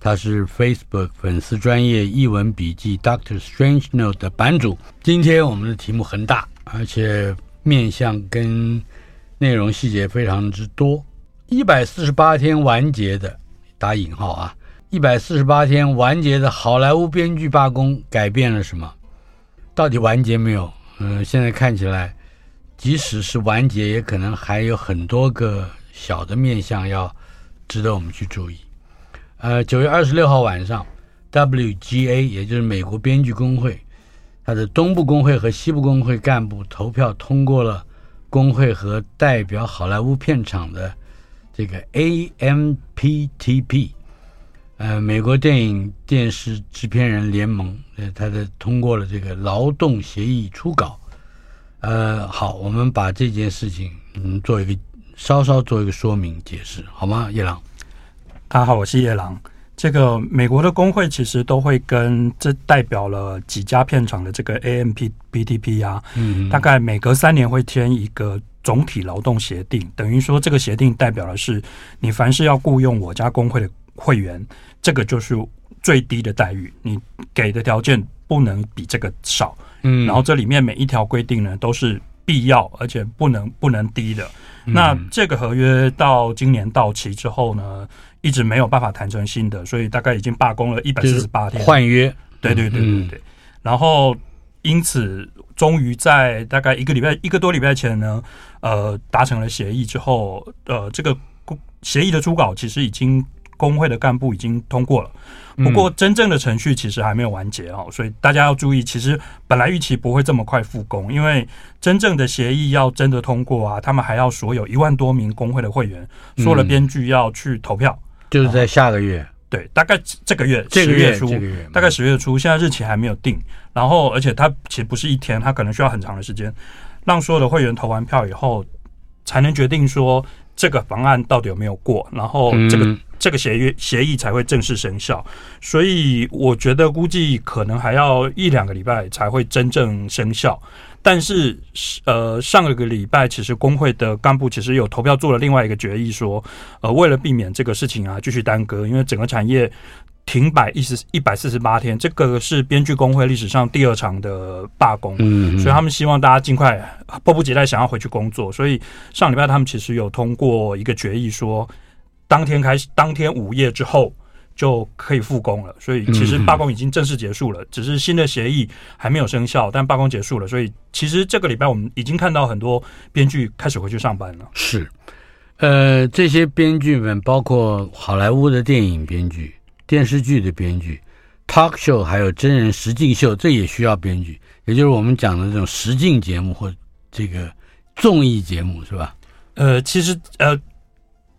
他是 Facebook 粉丝专业译文笔记 Doctor Strange Note 的版主。今天我们的题目很大，而且面向跟内容细节非常之多。一百四十八天完结的打引号啊，一百四十八天完结的好莱坞编剧罢工改变了什么？到底完结没有？嗯，现在看起来，即使是完结，也可能还有很多个小的面向要值得我们去注意。呃，九月二十六号晚上，WGA 也就是美国编剧工会，它的东部工会和西部工会干部投票通过了工会和代表好莱坞片场的这个 AMPTP，呃，美国电影电视制片人联盟，呃，它的通过了这个劳动协议初稿。呃，好，我们把这件事情嗯做一个稍稍做一个说明解释，好吗，叶朗？大家好，我是叶郎。这个美国的工会其实都会跟这代表了几家片场的这个 A M P B T P 啊，嗯，大概每隔三年会签一个总体劳动协定，等于说这个协定代表的是你凡是要雇佣我家工会的会员，这个就是最低的待遇，你给的条件不能比这个少，嗯，然后这里面每一条规定呢都是必要而且不能不能低的。那这个合约到今年到期之后呢，一直没有办法谈成新的，所以大概已经罢工了一百四十八天，换约。对对对对对。然后因此，终于在大概一个礼拜一个多礼拜前呢，呃，达成了协议之后，呃，这个协议的初稿其实已经工会的干部已经通过了。不过，真正的程序其实还没有完结哦，所以大家要注意。其实本来预期不会这么快复工，因为真正的协议要真的通过啊，他们还要所有一万多名工会的会员，所有的编剧要去投票，就是在下个月。对，大概这个月，这个月初，大概十月初，现在日期还没有定。然后，而且它其实不是一天，它可能需要很长的时间，让所有的会员投完票以后，才能决定说这个方案到底有没有过，然后这个。这个协约协议才会正式生效，所以我觉得估计可能还要一两个礼拜才会真正生效。但是，呃，上个礼拜其实工会的干部其实有投票做了另外一个决议，说，呃，为了避免这个事情啊继续耽搁，因为整个产业停摆一十一百四十八天，这个是编剧工会历史上第二场的罢工，嗯，所以他们希望大家尽快迫不及待想要回去工作。所以上礼拜他们其实有通过一个决议说。当天开始，当天午夜之后就可以复工了。所以其实罢工已经正式结束了，只是新的协议还没有生效，但罢工结束了。所以其实这个礼拜我们已经看到很多编剧开始回去上班了。是，呃，这些编剧们包括好莱坞的电影编剧、电视剧的编剧、talk show，还有真人实境秀，这也需要编剧，也就是我们讲的这种实境节目或这个综艺节目，是吧？呃，其实呃。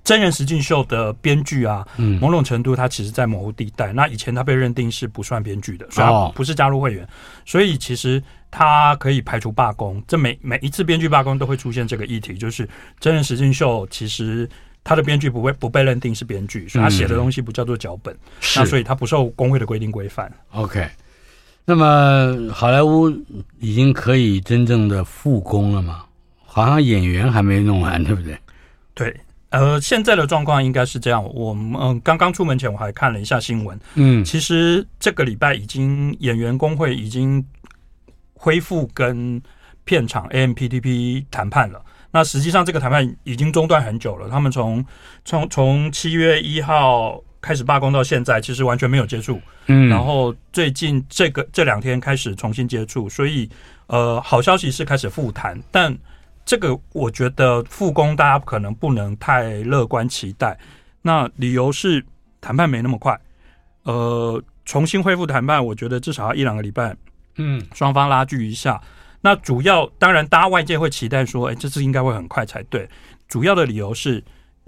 真人实境秀的编剧啊，某种程度它其实在模糊地带。那以前他被认定是不算编剧的，所以他不是加入会员，所以其实他可以排除罢工。这每每一次编剧罢工都会出现这个议题，就是真人实境秀其实他的编剧不会不被认定是编剧，所以他写的东西不叫做脚本，那所以他不受工会的规定规范。OK，那么好莱坞已经可以真正的复工了吗？好像演员还没弄完，对不对？对。呃，现在的状况应该是这样。我们刚刚出门前我还看了一下新闻，嗯，其实这个礼拜已经演员工会已经恢复跟片场 AMPTP 谈判了。那实际上这个谈判已经中断很久了。他们从从从七月一号开始罢工到现在，其实完全没有接触。嗯，然后最近这个这两天开始重新接触，所以呃，好消息是开始复谈，但。这个我觉得复工大家可能不能太乐观期待。那理由是谈判没那么快，呃，重新恢复谈判，我觉得至少要一两个礼拜。嗯，双方拉锯一下。那主要当然，大家外界会期待说，哎，这次应该会很快才对。主要的理由是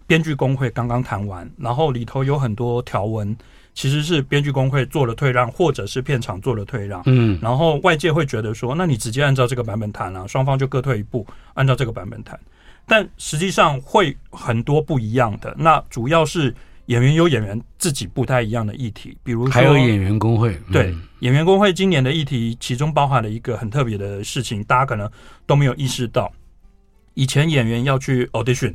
编剧工会刚刚谈完，然后里头有很多条文其实是编剧工会做了退让，或者是片场做了退让。嗯，然后外界会觉得说，那你直接按照这个版本谈啊，双方就各退一步，按照这个版本谈。但实际上会很多不一样的。那主要是演员有演员自己不太一样的议题，比如说还有演员工会。嗯、对，演员工会今年的议题，其中包含了一个很特别的事情，大家可能都没有意识到。以前演员要去 audition，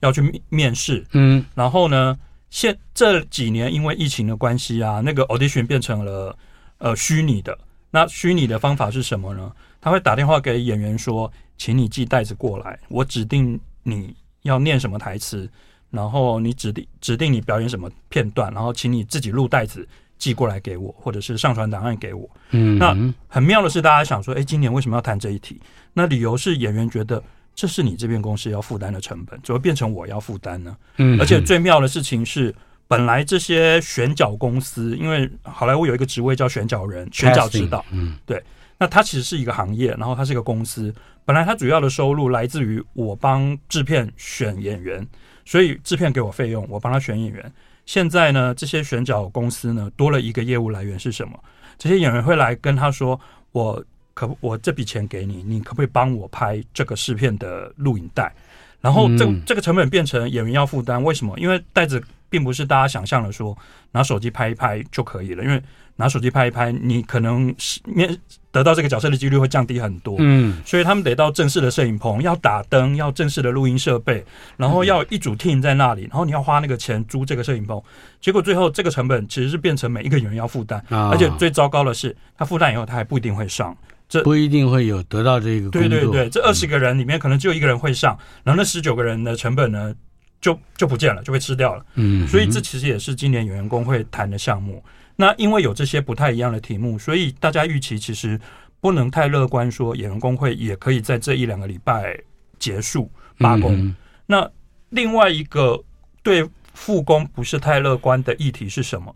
要去面试，嗯，然后呢，现这几年因为疫情的关系啊，那个 audition 变成了呃虚拟的。那虚拟的方法是什么呢？他会打电话给演员说：“请你寄袋子过来，我指定你要念什么台词，然后你指定指定你表演什么片段，然后请你自己录带子寄过来给我，或者是上传档案给我。”嗯，那很妙的是，大家想说：“哎，今年为什么要谈这一题？”那理由是演员觉得。这是你这边公司要负担的成本，怎么变成我要负担呢？嗯，而且最妙的事情是，本来这些选角公司，因为好莱坞有一个职位叫选角人、选角指导，嗯，对，那它其实是一个行业，然后它是一个公司，本来它主要的收入来自于我帮制片选演员，所以制片给我费用，我帮他选演员。现在呢，这些选角公司呢，多了一个业务来源是什么？这些演员会来跟他说我。可不，我这笔钱给你，你可不可以帮我拍这个试片的录影带？然后这这个成本变成演员要负担，为什么？因为袋子并不是大家想象的说拿手机拍一拍就可以了，因为拿手机拍一拍，你可能是面得到这个角色的几率会降低很多。嗯，所以他们得到正式的摄影棚，要打灯，要正式的录音设备，然后要一组 team 在那里，然后你要花那个钱租这个摄影棚，结果最后这个成本其实是变成每一个演员要负担，而且最糟糕的是，他负担以后他还不一定会上。这不一定会有得到这个。对对对，这二十个人里面可能只有一个人会上，然后那十九个人的成本呢，就就不见了，就被吃掉了。嗯，所以这其实也是今年演员工会谈的项目。那因为有这些不太一样的题目，所以大家预期其实不能太乐观，说演员工会也可以在这一两个礼拜结束罢工。那另外一个对复工不是太乐观的议题是什么？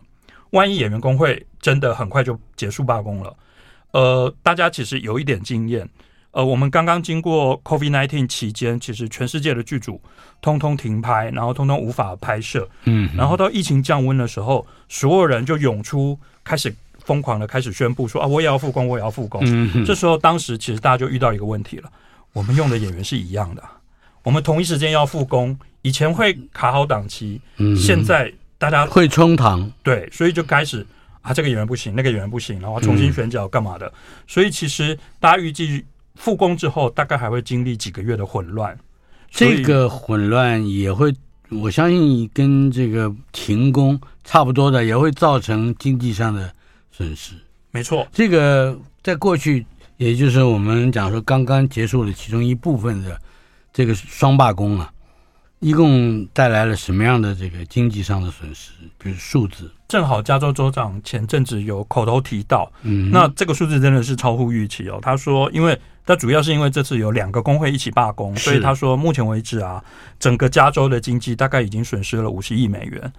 万一演员工会真的很快就结束罢工了？呃，大家其实有一点经验。呃，我们刚刚经过 COVID-19 期间，其实全世界的剧组通通停拍，然后通通无法拍摄。嗯，然后到疫情降温的时候，所有人就涌出，开始疯狂的开始宣布说啊，我也要复工，我也要复工。嗯，这时候，当时其实大家就遇到一个问题了：我们用的演员是一样的，我们同一时间要复工，以前会卡好档期，嗯，现在大家会冲堂，对，所以就开始。啊，这个演员不行，那个演员不行，然后重新选角干嘛的？嗯、所以其实大家预计复工之后，大概还会经历几个月的混乱。这个混乱也会，我相信跟这个停工差不多的，也会造成经济上的损失。没错，这个在过去，也就是我们讲说刚刚结束了其中一部分的这个双罢工啊。一共带来了什么样的这个经济上的损失？比如数字，正好加州州长前阵子有口头提到，嗯，那这个数字真的是超乎预期哦。他说，因为他主要是因为这次有两个工会一起罢工，所以他说目前为止啊，整个加州的经济大概已经损失了五十亿美元。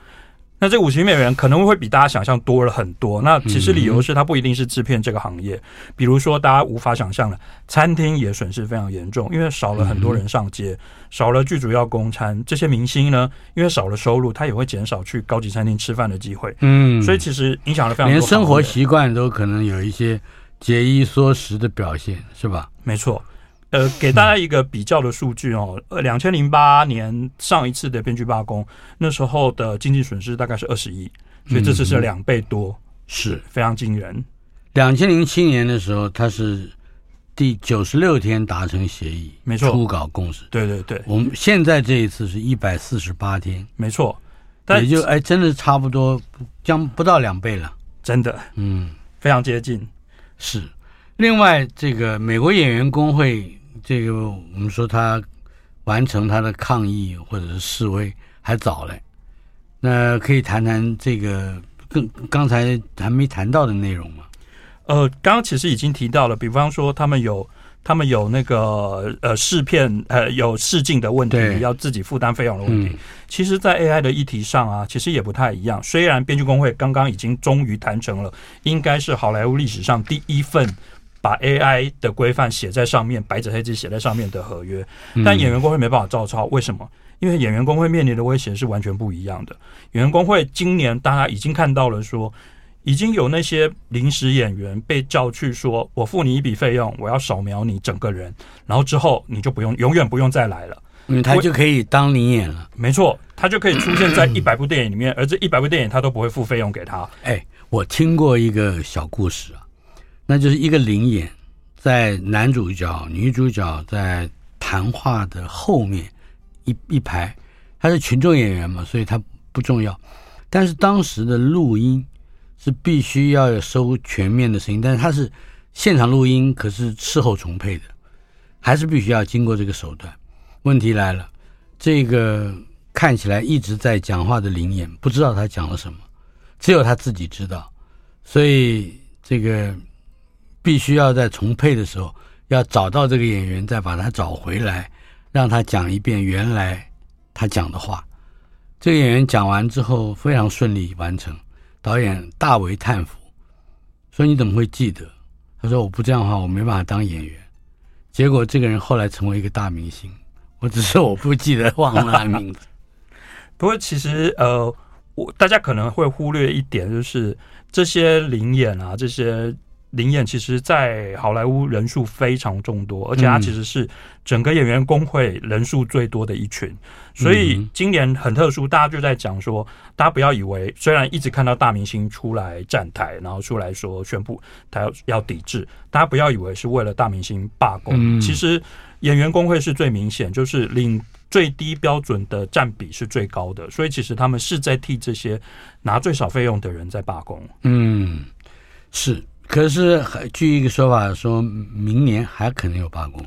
那这五十亿美元可能会比大家想象多了很多。那其实理由是它不一定是制片这个行业，比如说大家无法想象的，餐厅也损失非常严重，因为少了很多人上街，少了剧组要供餐。这些明星呢，因为少了收入，他也会减少去高级餐厅吃饭的机会。嗯，所以其实影响了非常多，连生活习惯都可能有一些节衣缩食的表现，是吧？没错。呃，给大家一个比较的数据哦，呃，两千零八年上一次的编剧罢工，那时候的经济损失大概是二十亿，所以这次是两倍多，是非常惊人。两千零七年的时候，他是第九十六天达成协议，没错，初稿共识，对对对。我们现在这一次是一百四十八天，没错，但也就哎，真的差不多将不到两倍了，真的，嗯，非常接近。是，另外这个美国演员工会。这个我们说他完成他的抗议或者是示威还早嘞，那可以谈谈这个更刚才还没谈到的内容吗？呃，刚刚其实已经提到了，比方说他们有他们有那个呃试片呃有试镜的问题，要自己负担费用的问题。嗯、其实，在 AI 的议题上啊，其实也不太一样。虽然编剧工会刚刚已经终于谈成了，应该是好莱坞历史上第一份。把 AI 的规范写在上面，白纸黑字写在上面的合约，但演员工会没办法照抄。为什么？因为演员工会面临的威胁是完全不一样的。演员工会今年大家已经看到了说，说已经有那些临时演员被叫去说，我付你一笔费用，我要扫描你整个人，然后之后你就不用永远不用再来了，嗯，他就可以当你演了。没错，他就可以出现在一百部电影里面，而这一百部电影他都不会付费用给他。哎，我听过一个小故事啊，那就是一个灵眼，在男主角、女主角在谈话的后面一一排，他是群众演员嘛，所以他不重要。但是当时的录音。是必须要有收全面的声音，但是他是现场录音，可是事后重配的，还是必须要经过这个手段。问题来了，这个看起来一直在讲话的灵眼，不知道他讲了什么，只有他自己知道，所以这个必须要在重配的时候要找到这个演员，再把他找回来，让他讲一遍原来他讲的话。这个演员讲完之后非常顺利完成。导演大为叹服，说：“你怎么会记得？”他说：“我不这样的话，我没办法当演员。”结果这个人后来成为一个大明星。我只是我不记得，忘了他名字。不过其实呃，我大家可能会忽略一点，就是这些灵演啊，这些。临演其实，在好莱坞人数非常众多，而且他其实是整个演员工会人数最多的一群，所以今年很特殊。大家就在讲说，大家不要以为，虽然一直看到大明星出来站台，然后出来说宣布他要要抵制，大家不要以为是为了大明星罢工。其实演员工会是最明显，就是领最低标准的占比是最高的，所以其实他们是在替这些拿最少费用的人在罢工。嗯，是。可是，据一个说法，说明年还可能有罢工。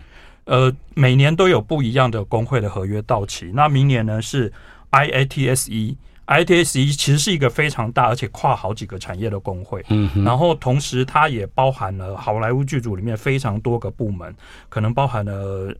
呃，每年都有不一样的工会的合约到期。那明年呢是 IATSE，IATSE 其实是一个非常大而且跨好几个产业的工会。嗯，然后同时它也包含了好莱坞剧组里面非常多个部门，可能包含了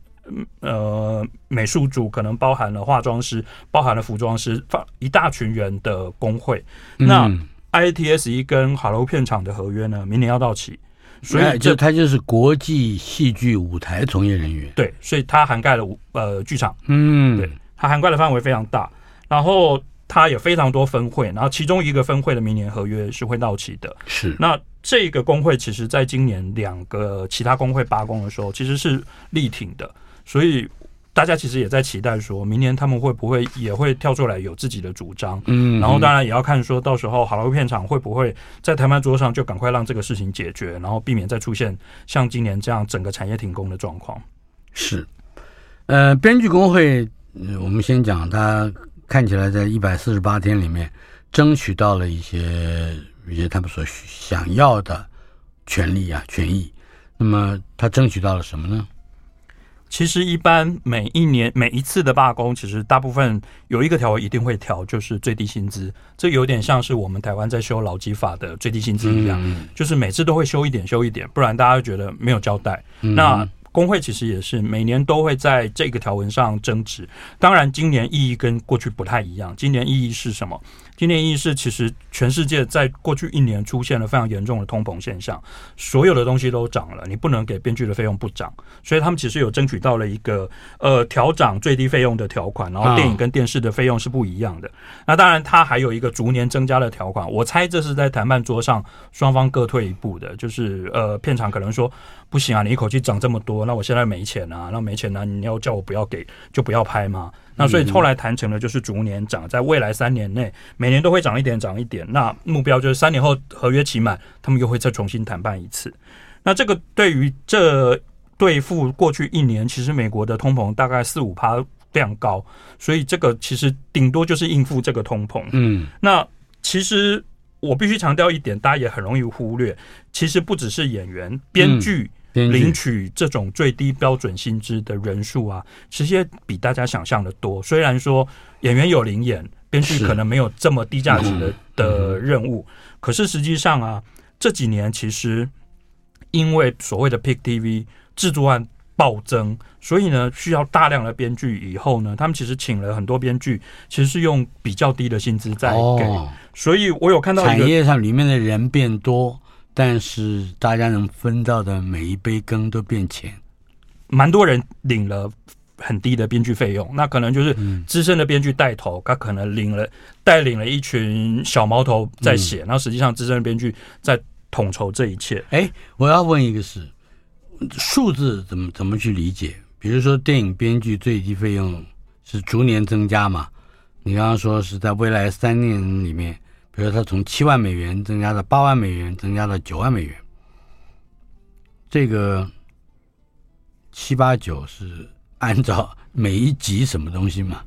呃美术组，可能包含了化妆师，包含了服装师，一大群人的工会。那、嗯 IATSE 跟好莱坞片场的合约呢，明年要到期，所以就它就是国际戏剧舞台从业人员。对，所以它涵盖了呃剧场，嗯，对，它涵盖的范围非常大。然后它有非常多分会，然后其中一个分会的明年合约是会到期的。是，那这个工会其实在今年两个其他工会罢工的时候，其实是力挺的，所以。大家其实也在期待，说明年他们会不会也会跳出来有自己的主张，嗯，然后当然也要看说到时候好莱坞片场会不会在谈判桌上就赶快让这个事情解决，然后避免再出现像今年这样整个产业停工的状况。是，呃，编剧工会，我们先讲，他看起来在一百四十八天里面争取到了一些一些他们所想要的权利啊权益，那么他争取到了什么呢？其实，一般每一年每一次的罢工，其实大部分有一个条文一定会调，就是最低薪资。这有点像是我们台湾在修劳基法的最低薪资一样，就是每次都会修一点，修一点，不然大家会觉得没有交代。那工会其实也是每年都会在这个条文上争执。当然，今年意义跟过去不太一样。今年意义是什么？今年意义是，其实全世界在过去一年出现了非常严重的通膨现象，所有的东西都涨了，你不能给编剧的费用不涨，所以他们其实有争取到了一个呃调涨最低费用的条款，然后电影跟电视的费用是不一样的。那当然，它还有一个逐年增加的条款，我猜这是在谈判桌上双方各退一步的，就是呃片场可能说不行啊，你一口气涨这么多，那我现在没钱啊，那没钱呢，你要叫我不要给就不要拍嘛。那所以后来谈成了，就是逐年涨，在未来三年内，每年都会涨一点，涨一点。那目标就是三年后合约期满，他们又会再重新谈判一次。那这个对于这对付过去一年，其实美国的通膨大概四五趴非常高，所以这个其实顶多就是应付这个通膨。嗯，那其实我必须强调一点，大家也很容易忽略，其实不只是演员、编剧。领取这种最低标准薪资的人数啊，其实也比大家想象的多。虽然说演员有零演，编剧可能没有这么低价值的的任务，可是实际上啊，这几年其实因为所谓的 Pick TV 制作案暴增，所以呢需要大量的编剧。以后呢，他们其实请了很多编剧，其实是用比较低的薪资在给。所以我有看到产业上里面的人变多。但是大家能分到的每一杯羹都变钱，蛮多人领了很低的编剧费用，那可能就是资深的编剧带头，他可能领了带领了一群小毛头在写，然后实际上资深的编剧在统筹这一切。哎，我要问一个是数字怎么怎么去理解？比如说电影编剧最低费用是逐年增加嘛？你刚刚说是在未来三年里面，比如说他从七万美元增加到八万美元，增加到九万美元，这个七八九是。按照每一集什么东西嘛？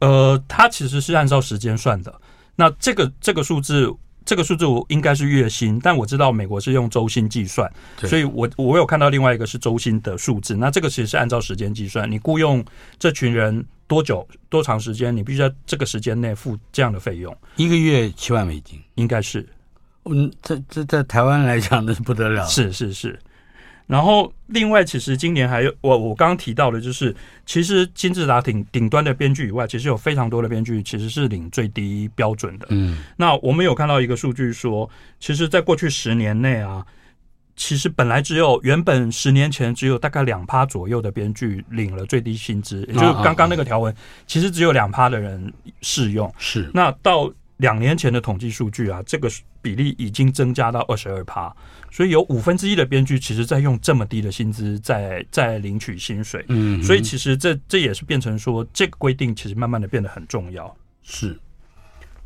呃，它其实是按照时间算的。那这个这个数字，这个数字我应该是月薪，但我知道美国是用周薪计算，所以我我有看到另外一个是周薪的数字。那这个其实是按照时间计算，你雇佣这群人多久多长时间，你必须在这个时间内付这样的费用。一个月七万美金，应该是。嗯，这这在台湾来讲那是不得了。是是是。然后，另外，其实今年还有我我刚刚提到的，就是其实金字塔顶顶端的编剧以外，其实有非常多的编剧其实是领最低标准的。嗯，那我们有看到一个数据说，其实，在过去十年内啊，其实本来只有原本十年前只有大概两趴左右的编剧领了最低薪资，也就是刚刚那个条文，其实只有两趴的人适用。是，那到两年前的统计数据啊，这个比例已经增加到二十二趴。所以有五分之一的编剧，其实在用这么低的薪资在在领取薪水。嗯，所以其实这这也是变成说，这个规定其实慢慢的变得很重要。是，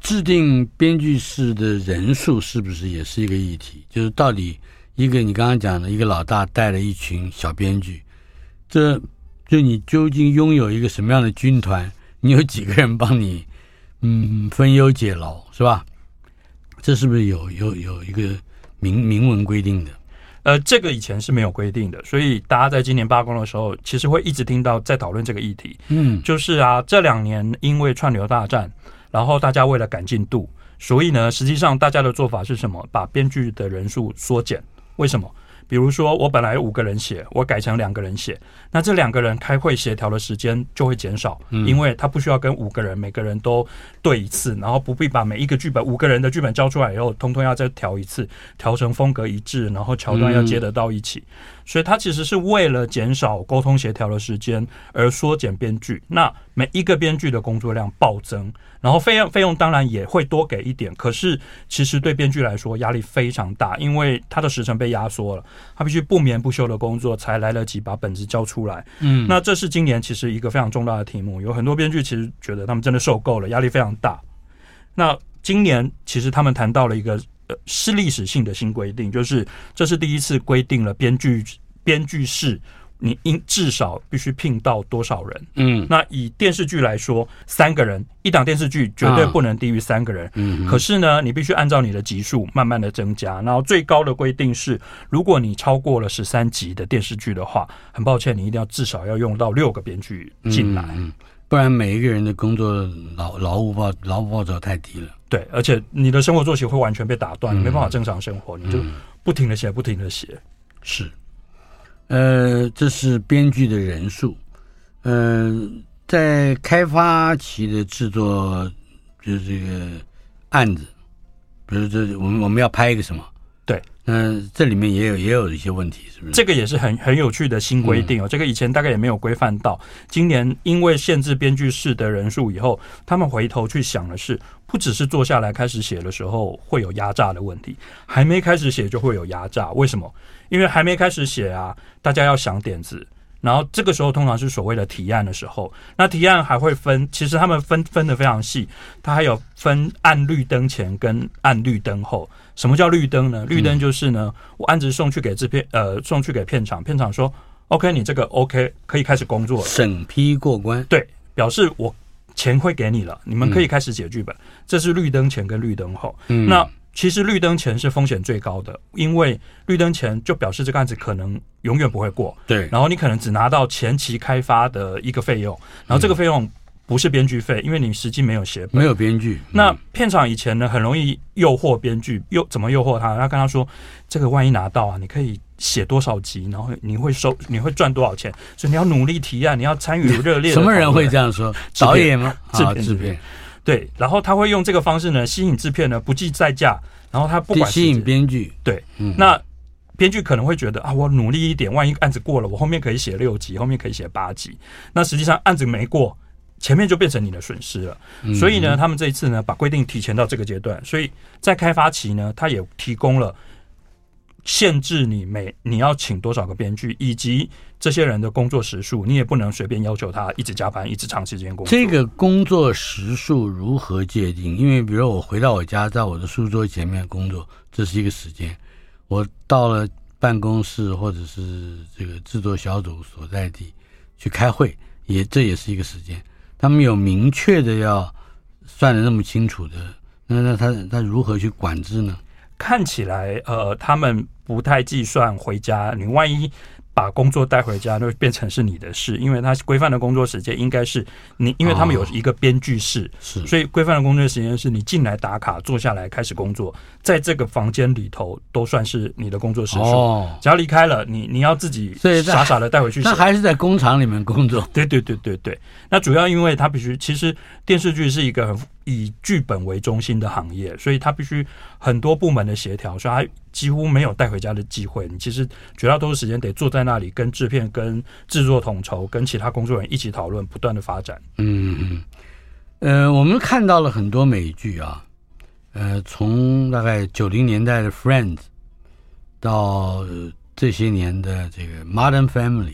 制定编剧室的人数是不是也是一个议题？就是到底一个你刚刚讲的一个老大带了一群小编剧，这就你究竟拥有一个什么样的军团？你有几个人帮你嗯分忧解劳是吧？这是不是有有有一个？明明文规定的，呃，这个以前是没有规定的，所以大家在今年罢工的时候，其实会一直听到在讨论这个议题。嗯，就是啊，这两年因为串流大战，然后大家为了赶进度，所以呢，实际上大家的做法是什么？把编剧的人数缩减。为什么？比如说，我本来五个人写，我改成两个人写，那这两个人开会协调的时间就会减少，因为他不需要跟五个人每个人都对一次，然后不必把每一个剧本五个人的剧本交出来以后，通通要再调一次，调成风格一致，然后桥段要接得到一起。所以，他其实是为了减少沟通协调的时间而缩减编剧。那每一个编剧的工作量暴增，然后费用费用当然也会多给一点。可是，其实对编剧来说压力非常大，因为他的时程被压缩了，他必须不眠不休的工作才来得及把本子交出来。嗯，那这是今年其实一个非常重大的题目。有很多编剧其实觉得他们真的受够了，压力非常大。那今年其实他们谈到了一个。呃，是历史性的新规定，就是这是第一次规定了编剧编剧室，你应至少必须聘到多少人？嗯，那以电视剧来说，三个人一档电视剧绝对不能低于三个人。嗯，可是呢，你必须按照你的集数慢慢的增加，然后最高的规定是，如果你超过了十三集的电视剧的话，很抱歉，你一定要至少要用到六个编剧进来。嗯。不然每一个人的工作劳劳务报劳务报酬太低了，对，而且你的生活作息会完全被打断，嗯、你没办法正常生活，你就不停的写，不停的写。是，呃，这是编剧的人数，嗯、呃，在开发期的制作，就是这个案子，比如这我们我们要拍一个什么？对。嗯，这里面也有也有一些问题，是不是？这个也是很很有趣的新规定哦。这个以前大概也没有规范到，今年因为限制编剧室的人数以后，他们回头去想的是，不只是坐下来开始写的时候会有压榨的问题，还没开始写就会有压榨。为什么？因为还没开始写啊，大家要想点子。然后这个时候通常是所谓的提案的时候，那提案还会分，其实他们分分的非常细，它还有分按绿灯前跟按绿灯后。什么叫绿灯呢？绿灯就是呢，我案子送去给制片，呃，送去给片场，片场说 OK，你这个 OK 可以开始工作了，审批过关，对，表示我钱会给你了，你们可以开始写剧本。这是绿灯前跟绿灯后。嗯那其实绿灯前是风险最高的，因为绿灯前就表示这个案子可能永远不会过。对，然后你可能只拿到前期开发的一个费用，然后这个费用不是编剧费，因为你实际没有写本，没有编剧。那片场以前呢，很容易诱惑编剧，诱怎么诱惑他？他跟他说，这个万一拿到啊，你可以写多少集，然后你会收，你会赚多少钱？所以你要努力提案，你要参与热烈。什么人会这样说？导演吗？制片，制片。对，然后他会用这个方式呢，吸引制片呢不计代价，然后他不管吸引编剧，对，嗯、那编剧可能会觉得啊，我努力一点，万一案子过了，我后面可以写六集，后面可以写八集。那实际上案子没过，前面就变成你的损失了。所以呢，他们这一次呢，把规定提前到这个阶段，所以在开发期呢，他也提供了限制你每你要请多少个编剧，以及这些人的工作时数，你也不能随便要求他一直加班，一直长时间工作。这个工作时数如何界定？因为比如我回到我家，在我的书桌前面工作，这是一个时间。我到了办公室或者是这个制作小组所在地去开会，也这也是一个时间。他们有明确的要算的那么清楚的，那那他他如何去管制呢？看起来呃，他们不太计算回家，你万一。把工作带回家，就变成是你的事，因为他规范的工作时间应该是你，因为他们有一个编剧室，是，所以规范的工作时间是你进来打卡，坐下来开始工作，在这个房间里头都算是你的工作时数。哦，只要离开了，你你要自己傻傻的带回去。那还是在工厂里面工作？对对对对对。那主要因为他必须，其实电视剧是一个很。以剧本为中心的行业，所以他必须很多部门的协调，所以他几乎没有带回家的机会。你其实绝大多数时间得坐在那里，跟制片、跟制作统筹、跟其他工作人员一起讨论，不断的发展。嗯嗯，呃，我们看到了很多美剧啊，呃，从大概九零年代的《Friends》到这些年的这个《Modern Family》，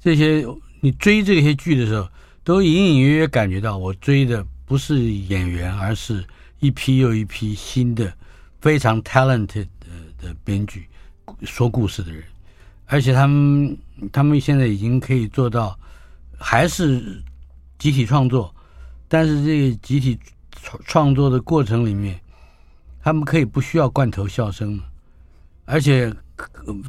这些你追这些剧的时候，都隐隐约约感觉到我追的。不是演员，而是一批又一批新的、非常 talented 的编剧，说故事的人，而且他们他们现在已经可以做到，还是集体创作，但是这个集体创创作的过程里面，他们可以不需要罐头笑声，而且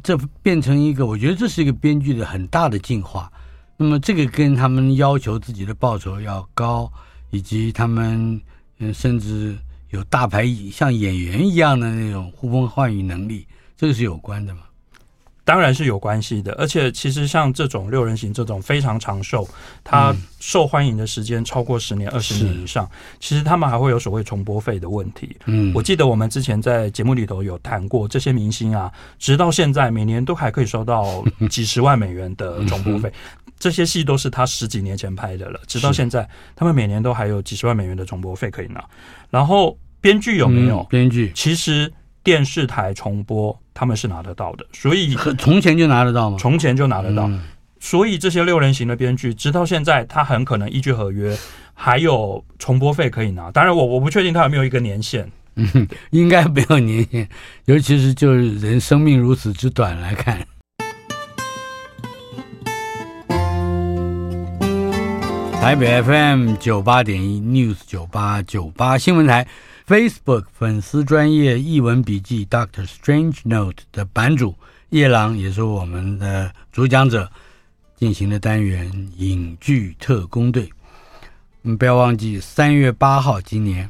这变成一个，我觉得这是一个编剧的很大的进化。那么这个跟他们要求自己的报酬要高。以及他们，嗯，甚至有大牌像演员一样的那种呼风唤雨能力，这个是有关的吗？当然是有关系的。而且，其实像这种六人行这种非常长寿，它受欢迎的时间超过十年、二十年以上，其实他们还会有所谓重播费的问题。嗯，我记得我们之前在节目里头有谈过，这些明星啊，直到现在每年都还可以收到几十万美元的重播费。这些戏都是他十几年前拍的了，直到现在，他们每年都还有几十万美元的重播费可以拿。然后编剧有没有？嗯、编剧其实电视台重播他们是拿得到的，所以 从前就拿得到吗？从前就拿得到。嗯、所以这些六人行的编剧，直到现在，他很可能依据合约还有重播费可以拿。当然我，我我不确定他有没有一个年限，嗯，应该没有年限，尤其是就是人生命如此之短来看。台北 FM 九八点一 News 九八九八新闻台 Facebook 粉丝专业译文笔记 Doctor Strange Note 的版主夜郎也是我们的主讲者进行的单元影剧特工队。嗯，不要忘记三月八号今年，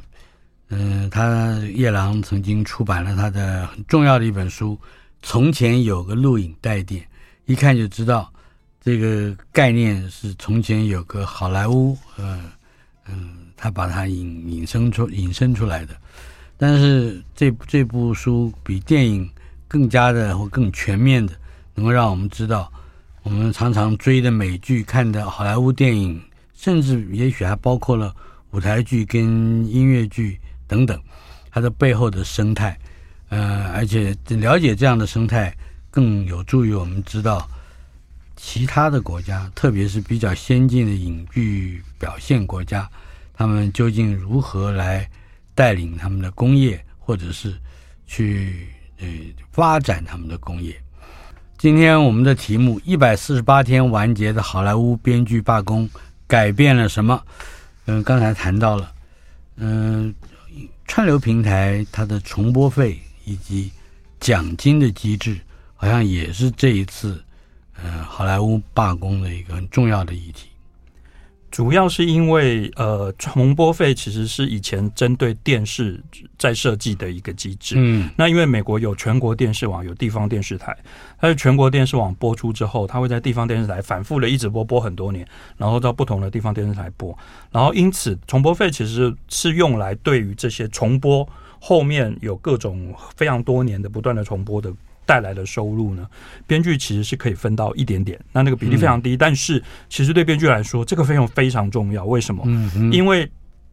嗯、他夜郎曾经出版了他的很重要的一本书《从前有个录影带店》，一看就知道。这个概念是从前有个好莱坞，呃，嗯，他把它引引申出引申出来的。但是这这部书比电影更加的或更全面的，能够让我们知道，我们常常追的美剧、看的好莱坞电影，甚至也许还包括了舞台剧跟音乐剧等等，它的背后的生态。呃，而且了解这样的生态，更有助于我们知道。其他的国家，特别是比较先进的影剧表现国家，他们究竟如何来带领他们的工业，或者是去呃发展他们的工业？今天我们的题目：一百四十八天完结的好莱坞编剧罢工改变了什么？嗯，刚才谈到了，嗯，串流平台它的重播费以及奖金的机制，好像也是这一次。呃，好莱坞罢工的一个很重要的议题，主要是因为呃，重播费其实是以前针对电视在设计的一个机制。嗯，那因为美国有全国电视网，有地方电视台，它是全国电视网播出之后，它会在地方电视台反复的一直播播很多年，然后到不同的地方电视台播，然后因此重播费其实是用来对于这些重播后面有各种非常多年的不断的重播的。带来的收入呢，编剧其实是可以分到一点点，那那个比例非常低，嗯、但是其实对编剧来说，这个费用非常重要。为什么？因为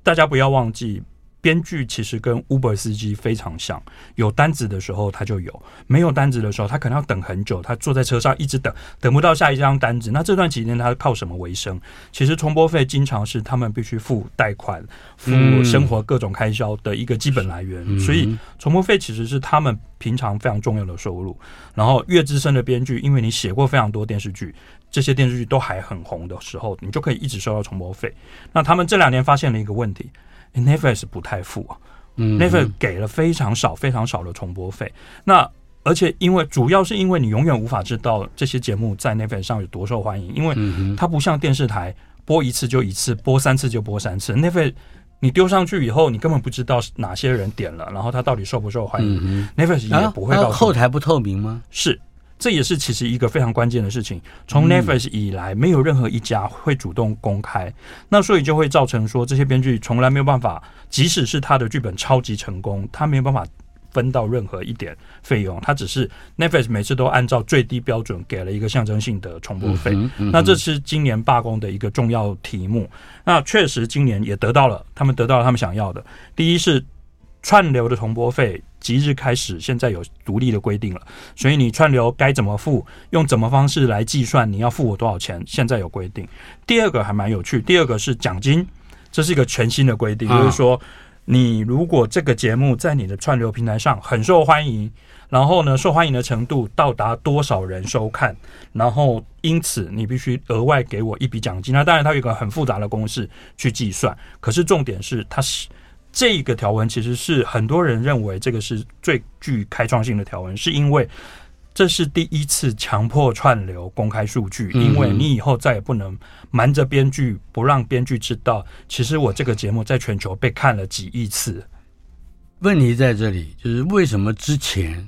大家不要忘记。编剧其实跟 Uber 司机非常像，有单子的时候他就有，没有单子的时候他可能要等很久，他坐在车上一直等，等不到下一张单子。那这段期间他靠什么为生？其实重播费经常是他们必须付贷款、付生活各种开销的一个基本来源，嗯、所以重播费其实是他们平常非常重要的收入。然后越资深的编剧，因为你写过非常多电视剧，这些电视剧都还很红的时候，你就可以一直收到重播费。那他们这两年发现了一个问题。Netflix 不太付啊，嗯，Netflix 给了非常少、非常少的重播费。那而且因为主要是因为你永远无法知道这些节目在 Netflix 上有多受欢迎，因为它不像电视台播一次就一次，播三次就播三次。Netflix 你丢上去以后，你根本不知道哪些人点了，然后它到底受不受欢迎。Netflix 也不会告诉你。后台不透明吗？是。这也是其实一个非常关键的事情。从 Netflix 以来，没有任何一家会主动公开，那所以就会造成说，这些编剧从来没有办法，即使是他的剧本超级成功，他没有办法分到任何一点费用。他只是 Netflix 每次都按照最低标准给了一个象征性的重播费。那这是今年罢工的一个重要题目。那确实今年也得到了，他们得到了他们想要的。第一是。串流的重播费即日开始，现在有独立的规定了，所以你串流该怎么付，用怎么方式来计算，你要付我多少钱，现在有规定。第二个还蛮有趣，第二个是奖金，这是一个全新的规定，就是说，你如果这个节目在你的串流平台上很受欢迎，然后呢，受欢迎的程度到达多少人收看，然后因此你必须额外给我一笔奖金。那当然，它有一个很复杂的公式去计算，可是重点是它是。这个条文其实是很多人认为这个是最具开创性的条文，是因为这是第一次强迫串流公开数据，因为你以后再也不能瞒着编剧，不让编剧知道，其实我这个节目在全球被看了几亿次。问题在这里，就是为什么之前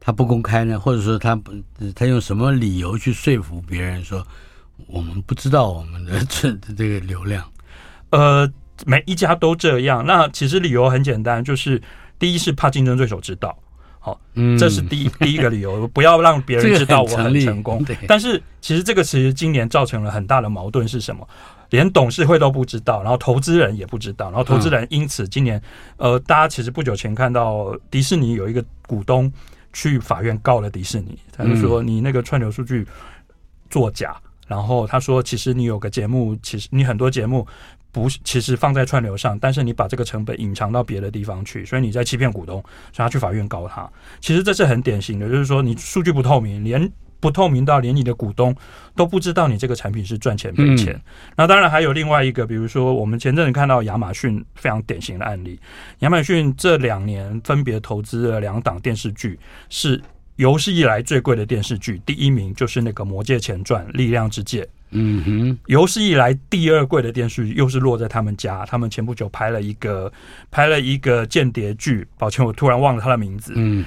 他不公开呢？或者说他不，他用什么理由去说服别人说我们不知道我们的这这个流量？呃。每一家都这样，那其实理由很简单，就是第一是怕竞争对手知道，好，这是第一第一个理由，不要让别人知道我很 成功。但是其实这个其实今年造成了很大的矛盾是什么？连董事会都不知道，然后投资人也不知道，然后投资人因此今年，呃，大家其实不久前看到迪士尼有一个股东去法院告了迪士尼，他就说你那个串流数据作假，然后他说其实你有个节目，其实你很多节目。不，其实放在串流上，但是你把这个成本隐藏到别的地方去，所以你在欺骗股东，所以他去法院告他。其实这是很典型的，就是说你数据不透明，连不透明到连你的股东都不知道你这个产品是赚钱赔钱。那当然还有另外一个，比如说我们前阵子看到亚马逊非常典型的案例，亚马逊这两年分别投资了两档电视剧，是有史以来最贵的电视剧，第一名就是那个《魔戒前传：力量之戒》。嗯哼，有史以来第二贵的电视剧又是落在他们家。他们前不久拍了一个拍了一个间谍剧，抱歉，我突然忘了他的名字。嗯，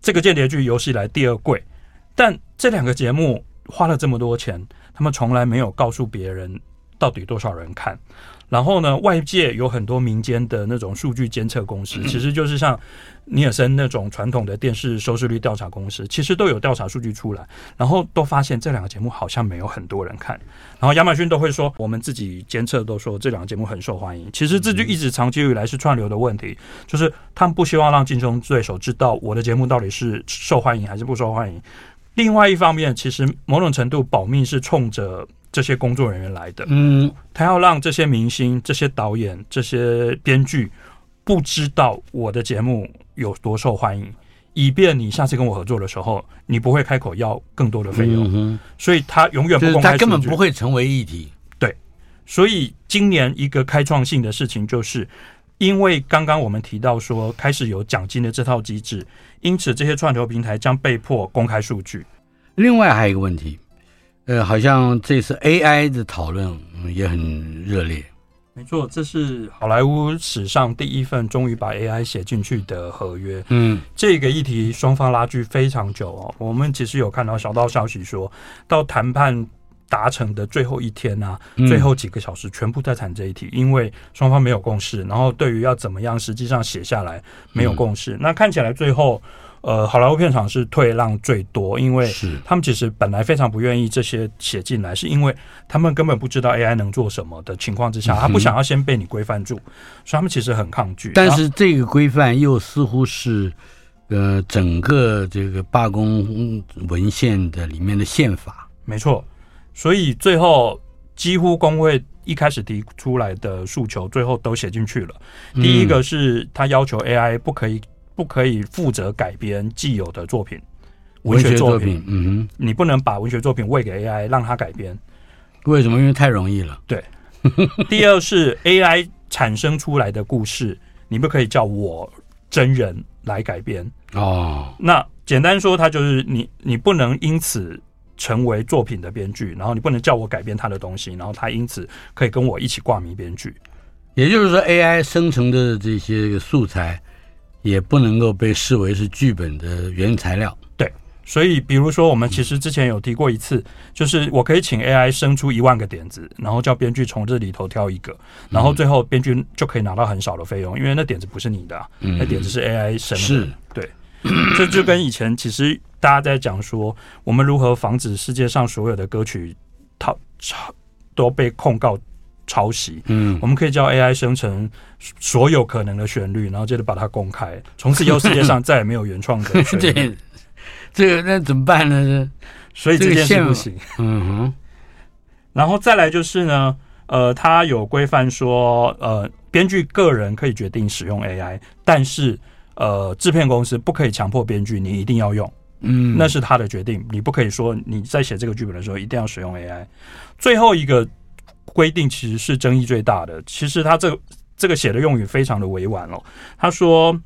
这个间谍剧有史以来第二贵，但这两个节目花了这么多钱，他们从来没有告诉别人到底多少人看。然后呢，外界有很多民间的那种数据监测公司，其实就是像尼尔森那种传统的电视收视率调查公司，其实都有调查数据出来，然后都发现这两个节目好像没有很多人看。然后亚马逊都会说，我们自己监测都说这两个节目很受欢迎。其实这就一直长期以来是串流的问题，就是他们不希望让竞争对手知道我的节目到底是受欢迎还是不受欢迎。另外一方面，其实某种程度保密是冲着。这些工作人员来的，嗯，他要让这些明星、这些导演、这些编剧不知道我的节目有多受欢迎，以便你下次跟我合作的时候，你不会开口要更多的费用。嗯，所以他永远不公开，他根本不会成为议题。对，所以今年一个开创性的事情，就是因为刚刚我们提到说开始有奖金的这套机制，因此这些串流平台将被迫公开数据。另外还有一个问题。呃，好像这次 AI 的讨论也很热烈。没错，这是好莱坞史上第一份终于把 AI 写进去的合约。嗯，这个议题双方拉锯非常久哦。我们其实有看到小道消息说，到谈判达成的最后一天啊，最后几个小时全部在谈这一题，因为双方没有共识。然后对于要怎么样实际上写下来没有共识。那看起来最后。呃，好莱坞片场是退让最多，因为是他们其实本来非常不愿意这些写进来，是因为他们根本不知道 AI 能做什么的情况之下，他不想要先被你规范住，所以他们其实很抗拒。但是这个规范又似乎是呃整个这个罢工文献的里面的宪法，没错。所以最后几乎工会一开始提出来的诉求，最后都写进去了。第一个是他要求 AI 不可以。不可以负责改编既有的作品，文学作品。嗯哼，你不能把文学作品喂给 AI 让它改编。为什么？因为太容易了。对。第二是 AI 产生出来的故事，你不可以叫我真人来改编。哦。那简单说，它就是你，你不能因此成为作品的编剧，然后你不能叫我改编他的东西，然后他因此可以跟我一起挂名编剧。也就是说，AI 生成的这些素材。也不能够被视为是剧本的原材料。对，所以比如说，我们其实之前有提过一次，就是我可以请 AI 生出一万个点子，然后叫编剧从这里头挑一个，然后最后编剧就可以拿到很少的费用，因为那点子不是你的，那点子是 AI 生的。是，对，这就跟以前其实大家在讲说，我们如何防止世界上所有的歌曲套都被控告。抄袭，嗯，我们可以叫 AI 生成所有可能的旋律，然后接着把它公开，从此以后世界上再也没有原创的旋律。对，这个那怎么办呢？所以这件事不行。嗯哼，然后再来就是呢，呃，他有规范说，呃，编剧个人可以决定使用 AI，但是呃，制片公司不可以强迫编剧你一定要用，嗯，那是他的决定，你不可以说你在写这个剧本的时候一定要使用 AI。最后一个。规定其实是争议最大的。其实他这个这个写的用语非常的委婉哦。他说，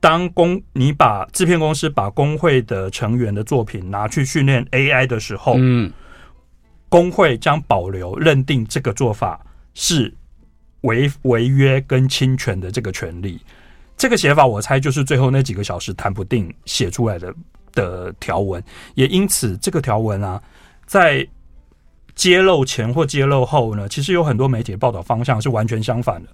当公你把制片公司把工会的成员的作品拿去训练 AI 的时候，嗯，工会将保留认定这个做法是违违约跟侵权的这个权利。这个写法，我猜就是最后那几个小时谈不定写出来的的条文。也因此，这个条文啊，在揭露前或揭露后呢？其实有很多媒体的报道方向是完全相反的。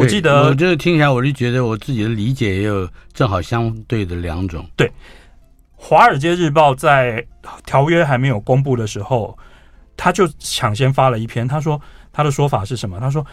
我记得，我就听起来，我就觉得我自己的理解也有正好相对的两种。对，《华尔街日报》在条约还没有公布的时候，他就抢先发了一篇。他说他的说法是什么？他说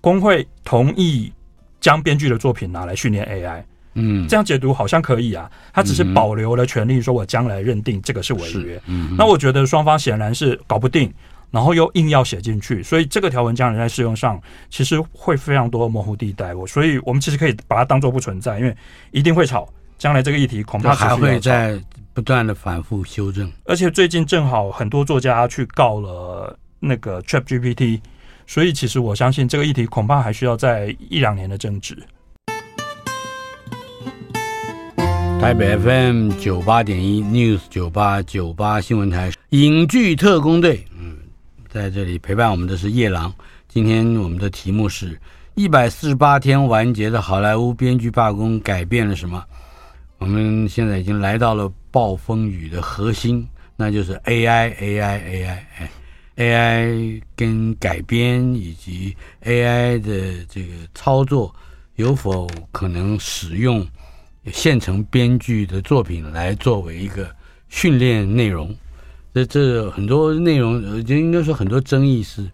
工会同意将编剧的作品拿来训练 AI。嗯，这样解读好像可以啊。他只是保留了权利，说我将来认定这个是违约。嗯，那我觉得双方显然是搞不定。然后又硬要写进去，所以这个条文将来在适用上，其实会非常多模糊地带。我所以我们其实可以把它当做不存在，因为一定会吵。将来这个议题恐怕还会在不断的反复修正。而且最近正好很多作家去告了那个 ChatGPT，所以其实我相信这个议题恐怕还需要在一两年的争执。台北 FM 九八点一 News 九八九八新闻台影剧特工队。在这里陪伴我们的是夜郎。今天我们的题目是一百四十八天完结的好莱坞编剧罢工改变了什么？我们现在已经来到了暴风雨的核心，那就是 AI，AI，AI，AI 跟改编以及 AI 的这个操作有否可能使用现成编剧的作品来作为一个训练内容？这这很多内容，我觉得应该说很多争议是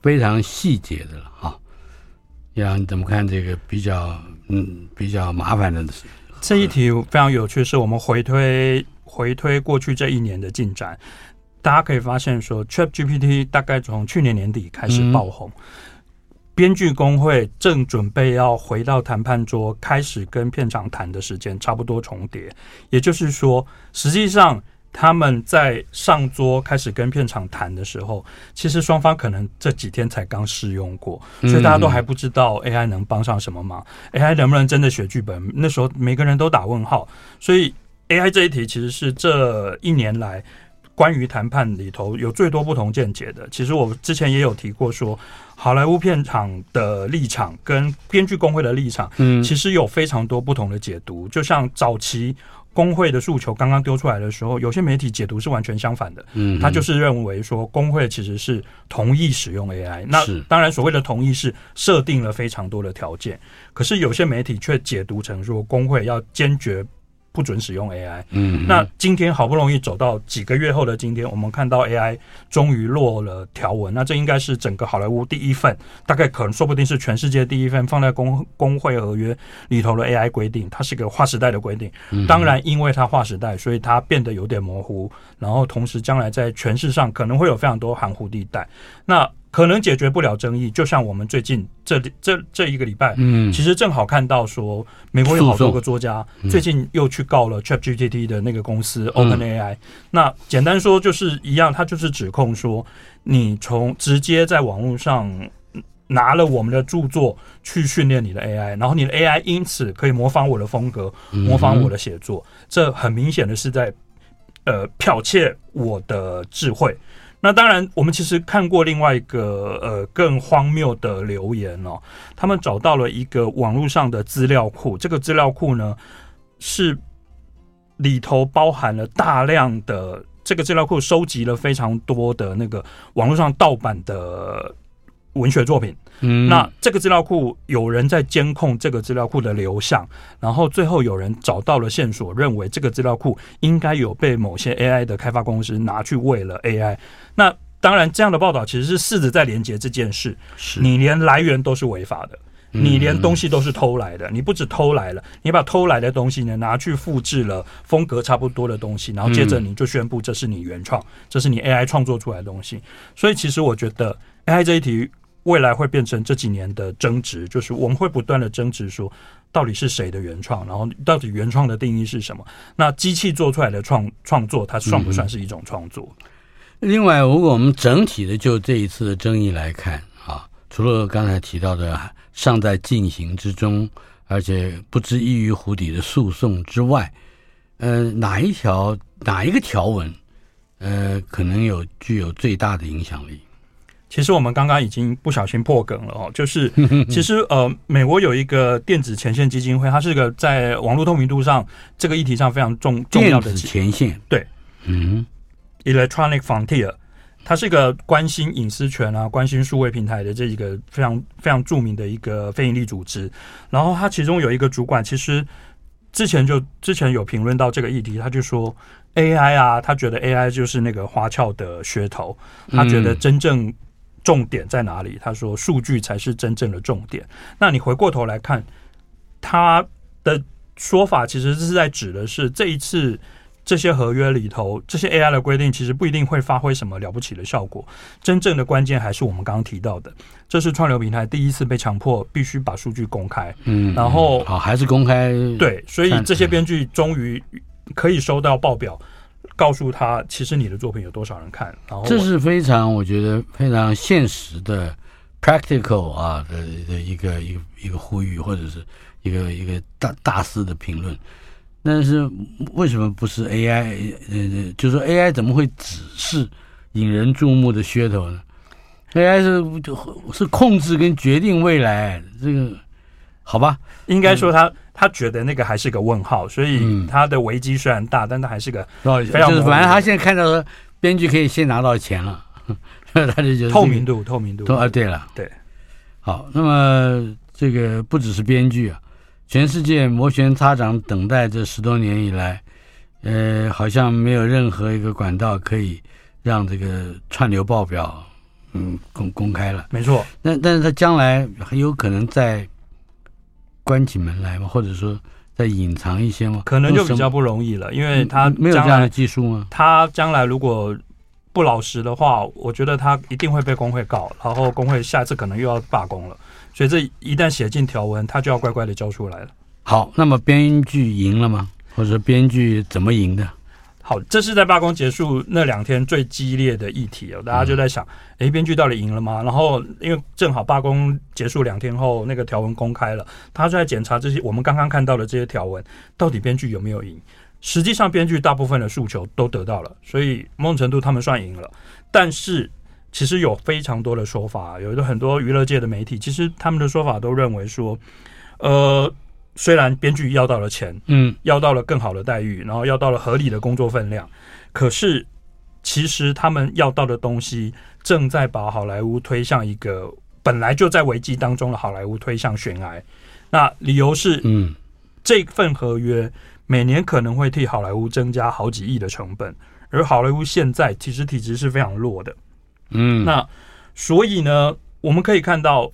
非常细节的了哈。呀，你怎么看这个比较嗯比较麻烦的事？这一题非常有趣，是我们回推回推过去这一年的进展，大家可以发现说，ChatGPT 大概从去年年底开始爆红，嗯、编剧工会正准备要回到谈判桌，开始跟片场谈的时间差不多重叠，也就是说，实际上。他们在上桌开始跟片场谈的时候，其实双方可能这几天才刚试用过，所以大家都还不知道 AI 能帮上什么忙，AI 能不能真的写剧本？那时候每个人都打问号。所以 AI 这一题其实是这一年来关于谈判里头有最多不同见解的。其实我之前也有提过说，好莱坞片场的立场跟编剧工会的立场，嗯，其实有非常多不同的解读。就像早期。工会的诉求刚刚丢出来的时候，有些媒体解读是完全相反的。嗯，他就是认为说工会其实是同意使用 AI。那当然，所谓的同意是设定了非常多的条件。可是有些媒体却解读成说工会要坚决不准使用 AI。嗯，那今天好不容易走到几个月后的今天，我们看到 AI 终于落了条文，那这应该是整个好莱坞第一份，大概可能说不定是全世界第一份放在工工会合约里头的 AI 规定，它是个划时代的规定。当然，因为它划时代，所以它变得有点模糊，然后同时将来在诠释上可能会有非常多含糊地带。那可能解决不了争议，就像我们最近这这这一个礼拜，嗯，其实正好看到说，美国有好多个作家最近又去告了 ChatGPT 的那个公司 OpenAI。那简单说就是一样，他就是指控说，你从直接在网络上拿了我们的著作去训练你的 AI，然后你的 AI 因此可以模仿我的风格，模仿我的写作，这很明显的是在呃剽窃我的智慧。那当然，我们其实看过另外一个呃更荒谬的留言哦。他们找到了一个网络上的资料库，这个资料库呢是里头包含了大量的，这个资料库收集了非常多的那个网络上盗版的。文学作品，嗯，那这个资料库有人在监控这个资料库的流向，然后最后有人找到了线索，认为这个资料库应该有被某些 AI 的开发公司拿去喂了 AI。那当然，这样的报道其实是试着在连接这件事。是你连来源都是违法的，你连东西都是偷来的。你不止偷来了，你把偷来的东西呢拿去复制了风格差不多的东西，然后接着你就宣布这是你原创，这是你 AI 创作出来的东西。所以其实我觉得 AI 这一题。未来会变成这几年的争执，就是我们会不断的争执说，到底是谁的原创，然后到底原创的定义是什么？那机器做出来的创创作，它算不算是一种创作？另外，如果我们整体的就这一次的争议来看啊，除了刚才提到的尚在进行之中，而且不知易于湖底的诉讼之外，呃，哪一条哪一个条文，呃，可能有具有最大的影响力？其实我们刚刚已经不小心破梗了哦，就是 其实呃，美国有一个电子前线基金会，它是个在网络透明度上这个议题上非常重重要的前线。对，嗯，Electronic Frontier，它是一个关心隐私权啊、关心数位平台的这一个非常非常著名的一个非营利组织。然后它其中有一个主管，其实之前就之前有评论到这个议题，他就说 AI 啊，他觉得 AI 就是那个花俏的噱头，他觉得真正。重点在哪里？他说，数据才是真正的重点。那你回过头来看，他的说法其实是在指的是这一次这些合约里头，这些 AI 的规定其实不一定会发挥什么了不起的效果。真正的关键还是我们刚刚提到的，这是串流平台第一次被强迫必须把数据公开。嗯，然后好，还是公开。对，所以这些编剧终于可以收到报表。告诉他，其实你的作品有多少人看？然后这是非常，我觉得非常现实的 practical 啊的的一个一个一个呼吁，或者是一个一个大大师的评论。但是为什么不是 AI？呃，就是说 AI 怎么会只是引人注目的噱头呢？AI 是就是控制跟决定未来，这个好吧？应该说他。他觉得那个还是个问号，所以他的危机虽然大，嗯、但他还是个非常。就是反正他现在看到说，编剧可以先拿到钱了，他就觉得透明度，透明度。啊，对了，对，好，那么这个不只是编剧啊，全世界摩拳擦掌等待这十多年以来，呃，好像没有任何一个管道可以让这个串流报表，嗯，公公开了。没错，但但是他将来很有可能在。关起门来吗，或者说再隐藏一些吗，可能就比较不容易了，因为他没有这样的技术吗？他将来如果不老实的话，我觉得他一定会被工会告，然后工会下次可能又要罢工了。所以这一旦写进条文，他就要乖乖的交出来了。好，那么编剧赢了吗？或者说编剧怎么赢的？好，这是在罢工结束那两天最激烈的议题哦，大家就在想，诶，编剧到底赢了吗？然后因为正好罢工结束两天后，那个条文公开了，他就在检查这些我们刚刚看到的这些条文，到底编剧有没有赢？实际上，编剧大部分的诉求都得到了，所以某种程度他们算赢了。但是，其实有非常多的说法，有的很多娱乐界的媒体，其实他们的说法都认为说，呃。虽然编剧要到了钱，嗯，要到了更好的待遇，然后要到了合理的工作分量，可是其实他们要到的东西正在把好莱坞推向一个本来就在危机当中的好莱坞推向悬崖。那理由是，嗯，这份合约每年可能会替好莱坞增加好几亿的成本，而好莱坞现在其实体质是非常弱的。嗯，那所以呢，我们可以看到，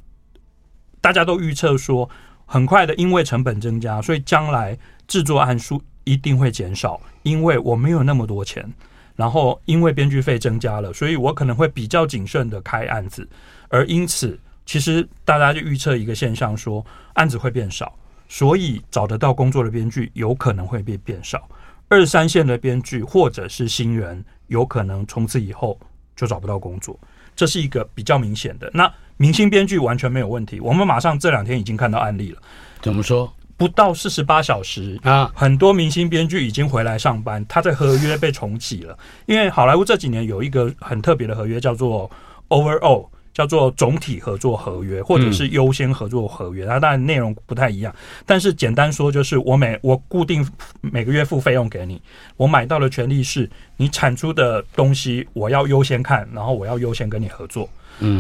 大家都预测说，很快的，因为成本增加，所以将来制作案数一定会减少，因为我没有那么多钱。然后，因为编剧费增加了，所以我可能会比较谨慎的开案子，而因此，其实大家就预测一个现象说，案子会变少，所以找得到工作的编剧有可能会变变少，二三线的编剧或者是新人，有可能从此以后就找不到工作，这是一个比较明显的。那明星编剧完全没有问题，我们马上这两天已经看到案例了。怎么说？不到四十八小时啊，很多明星编剧已经回来上班，他的合约被重启了。因为好莱坞这几年有一个很特别的合约，叫做 Overall，叫做总体合作合约，或者是优先合作合约。它当然内容不太一样，但是简单说就是我每我固定每个月付费用给你，我买到的权利是你产出的东西我要优先看，然后我要优先跟你合作。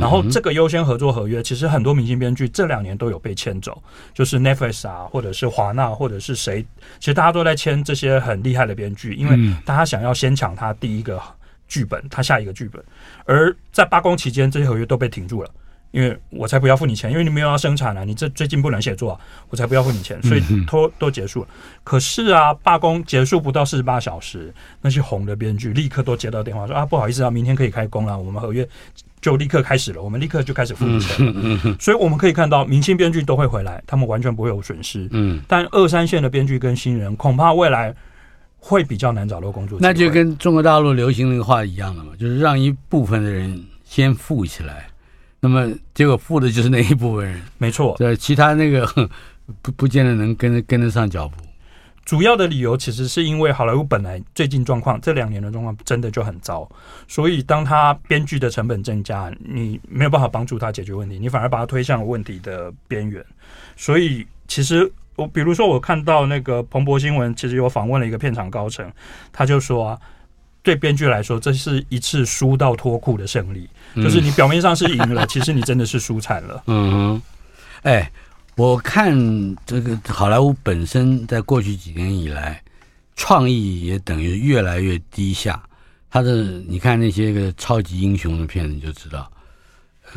然后这个优先合作合约，其实很多明星编剧这两年都有被签走，就是 Netflix 啊，或者是华纳，或者是谁，其实大家都在签这些很厉害的编剧，因为大家想要先抢他第一个剧本，他下一个剧本。而在罢工期间，这些合约都被停住了，因为我才不要付你钱，因为你没有要生产啊，你这最近不能写作啊，我才不要付你钱，所以都都结束了。可是啊，罢工结束不到四十八小时，那些红的编剧立刻都接到电话说啊，不好意思啊，明天可以开工了，我们合约。就立刻开始了，我们立刻就开始付钱，所以我们可以看到，明星编剧都会回来，他们完全不会有损失。嗯，但二三线的编剧跟新人，恐怕未来会比较难找到工作。那就跟中国大陆流行那个话一样的嘛，就是让一部分的人先富起来，那么结果富的就是那一部分人，没错，对，其他那个不 不见得能跟跟得上脚步。主要的理由其实是因为好莱坞本来最近状况，这两年的状况真的就很糟，所以当他编剧的成本增加，你没有办法帮助他解决问题，你反而把他推向问题的边缘。所以其实我比如说我看到那个彭博新闻，其实有访问了一个片场高层，他就说啊，对编剧来说，这是一次输到脱裤的胜利，就是你表面上是赢了，其实你真的是输惨了。嗯哼，哎。我看这个好莱坞本身在过去几年以来，创意也等于越来越低下。他的你看那些个超级英雄的片子你就知道。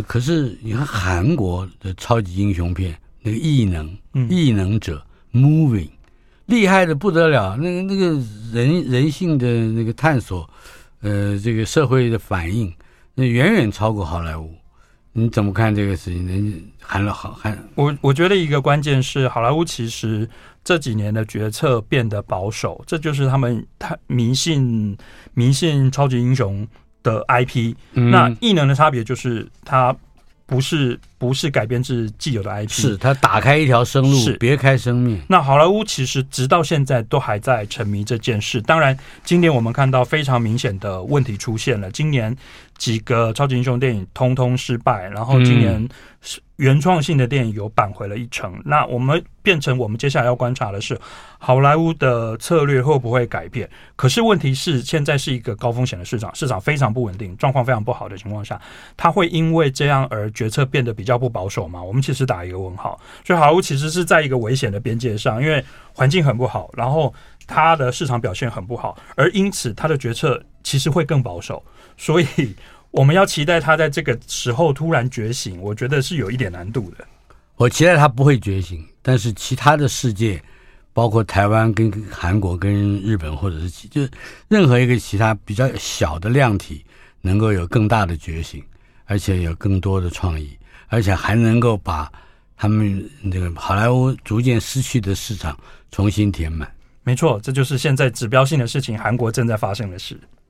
可是你看韩国的超级英雄片，那个异能，异能者，Moving，厉害的不得了。那个那个人人性的那个探索，呃，这个社会的反应，那远远超过好莱坞。你怎么看这个事情？人喊了好喊，我我觉得一个关键是好莱坞其实这几年的决策变得保守，这就是他们他迷信迷信超级英雄的 IP。嗯、那异能的差别就是他不是不是改编自既有的 IP，是他打开一条生路，是别开生面。那好莱坞其实直到现在都还在沉迷这件事。当然，今年我们看到非常明显的问题出现了。今年。几个超级英雄电影通通失败，然后今年原创性的电影有扳回了一城。嗯、那我们变成我们接下来要观察的是，好莱坞的策略会不会改变？可是问题是，现在是一个高风险的市场，市场非常不稳定，状况非常不好的情况下，它会因为这样而决策变得比较不保守吗？我们其实打一个问号。所以好莱坞其实是在一个危险的边界上，因为环境很不好，然后它的市场表现很不好，而因此它的决策其实会更保守。所以我们要期待他在这个时候突然觉醒，我觉得是有一点难度的。我期待他不会觉醒，但是其他的世界，包括台湾跟韩国跟日本，或者是其就是任何一个其他比较小的量体，能够有更大的觉醒，而且有更多的创意，而且还能够把他们那个好莱坞逐渐失去的市场重新填满。没错，这就是现在指标性的事情，韩国正在发生的事。